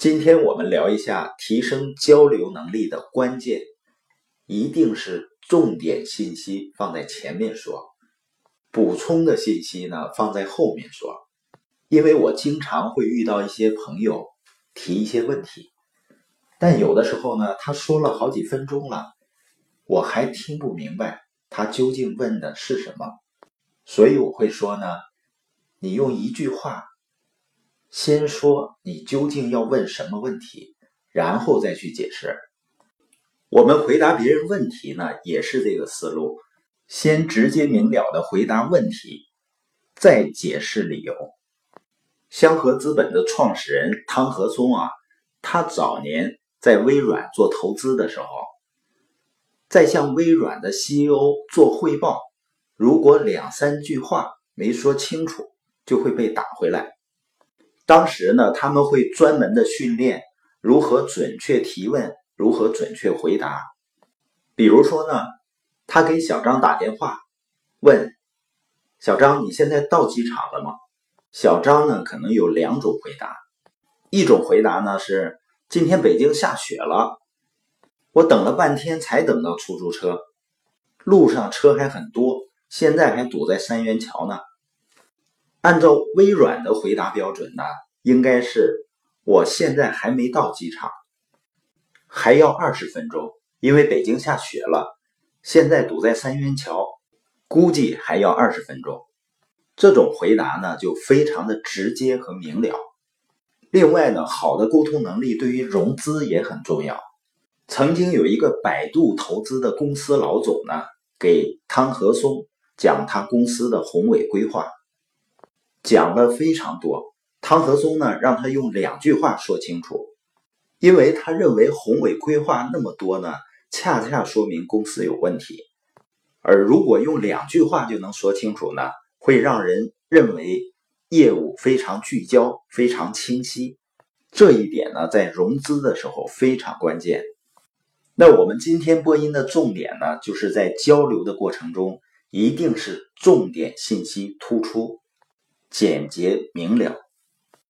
今天我们聊一下提升交流能力的关键，一定是重点信息放在前面说，补充的信息呢放在后面说。因为我经常会遇到一些朋友提一些问题，但有的时候呢，他说了好几分钟了，我还听不明白他究竟问的是什么，所以我会说呢，你用一句话。先说你究竟要问什么问题，然后再去解释。我们回答别人问题呢，也是这个思路，先直接明了的回答问题，再解释理由。香河资本的创始人汤和松啊，他早年在微软做投资的时候，在向微软的 CEO 做汇报，如果两三句话没说清楚，就会被打回来。当时呢，他们会专门的训练如何准确提问，如何准确回答。比如说呢，他给小张打电话，问小张：“你现在到机场了吗？”小张呢，可能有两种回答，一种回答呢是：“今天北京下雪了，我等了半天才等到出租车，路上车还很多，现在还堵在三元桥呢。”按照微软的回答标准呢，应该是我现在还没到机场，还要二十分钟，因为北京下雪了，现在堵在三元桥，估计还要二十分钟。这种回答呢，就非常的直接和明了。另外呢，好的沟通能力对于融资也很重要。曾经有一个百度投资的公司老总呢，给汤和松讲他公司的宏伟规划。讲了非常多，汤和松呢让他用两句话说清楚，因为他认为宏伟规划那么多呢，恰恰说明公司有问题，而如果用两句话就能说清楚呢，会让人认为业务非常聚焦、非常清晰。这一点呢，在融资的时候非常关键。那我们今天播音的重点呢，就是在交流的过程中，一定是重点信息突出。简洁明了。